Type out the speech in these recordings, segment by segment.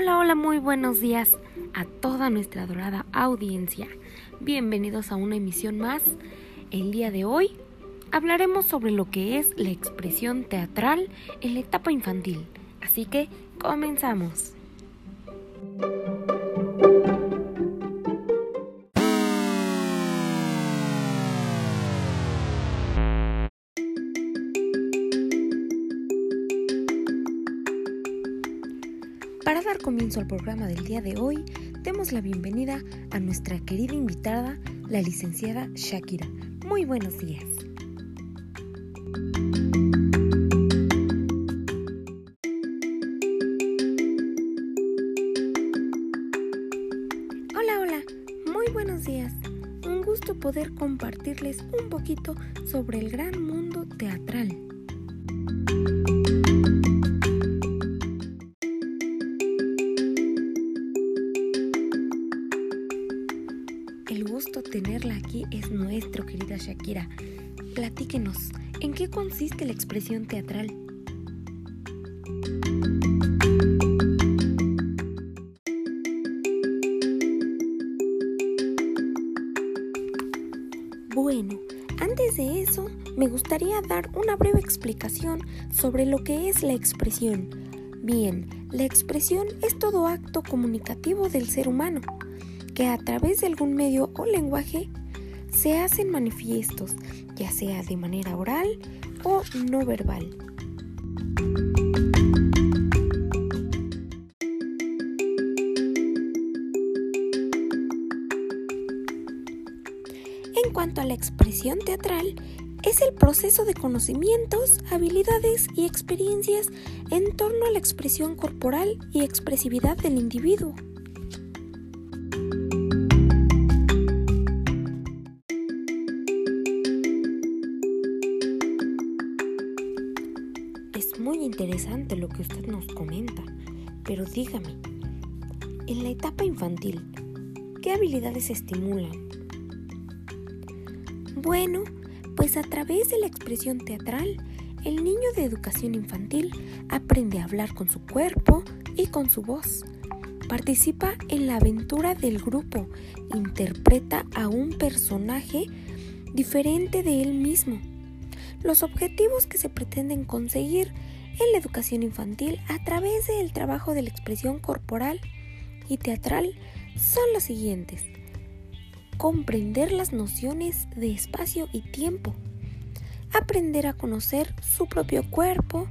Hola, hola, muy buenos días a toda nuestra adorada audiencia. Bienvenidos a una emisión más. El día de hoy hablaremos sobre lo que es la expresión teatral en la etapa infantil. Así que comenzamos. Para dar comienzo al programa del día de hoy, demos la bienvenida a nuestra querida invitada, la licenciada Shakira. Muy buenos días. Hola, hola, muy buenos días. Un gusto poder compartirles un poquito sobre el gran mundo teatral. Aquí es nuestro, querida Shakira. Platíquenos, ¿en qué consiste la expresión teatral? Bueno, antes de eso, me gustaría dar una breve explicación sobre lo que es la expresión. Bien, la expresión es todo acto comunicativo del ser humano que a través de algún medio o lenguaje se hacen manifiestos, ya sea de manera oral o no verbal. En cuanto a la expresión teatral, es el proceso de conocimientos, habilidades y experiencias en torno a la expresión corporal y expresividad del individuo. Interesante lo que usted nos comenta, pero dígame, en la etapa infantil, ¿qué habilidades estimulan? Bueno, pues a través de la expresión teatral, el niño de educación infantil aprende a hablar con su cuerpo y con su voz. Participa en la aventura del grupo, interpreta a un personaje diferente de él mismo. Los objetivos que se pretenden conseguir en la educación infantil a través del trabajo de la expresión corporal y teatral son los siguientes. Comprender las nociones de espacio y tiempo. Aprender a conocer su propio cuerpo.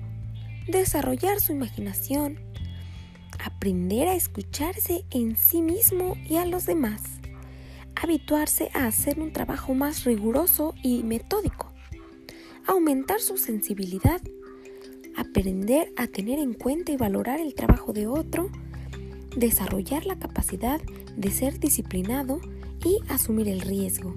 Desarrollar su imaginación. Aprender a escucharse en sí mismo y a los demás. Habituarse a hacer un trabajo más riguroso y metódico aumentar su sensibilidad, aprender a tener en cuenta y valorar el trabajo de otro, desarrollar la capacidad de ser disciplinado y asumir el riesgo.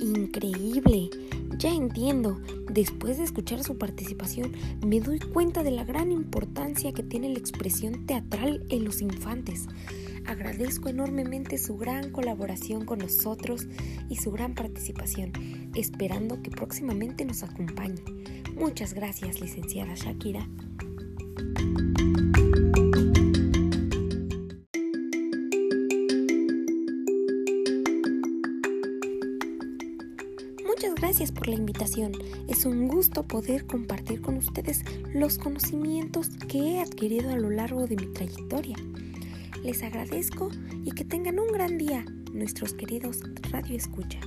Increíble. Ya entiendo, después de escuchar su participación, me doy cuenta de la gran importancia que tiene la expresión teatral en los infantes. Agradezco enormemente su gran colaboración con nosotros y su gran participación, esperando que próximamente nos acompañe. Muchas gracias, licenciada Shakira. Muchas gracias por la invitación. Es un gusto poder compartir con ustedes los conocimientos que he adquirido a lo largo de mi trayectoria. Les agradezco y que tengan un gran día, nuestros queridos Radio Escucha.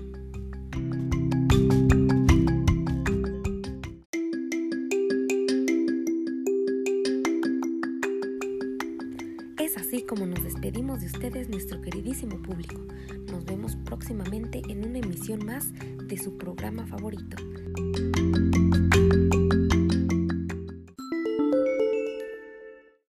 Es así como nos despedimos de ustedes, nuestro queridísimo público. Nos vemos próximamente en una emisión más de su programa favorito.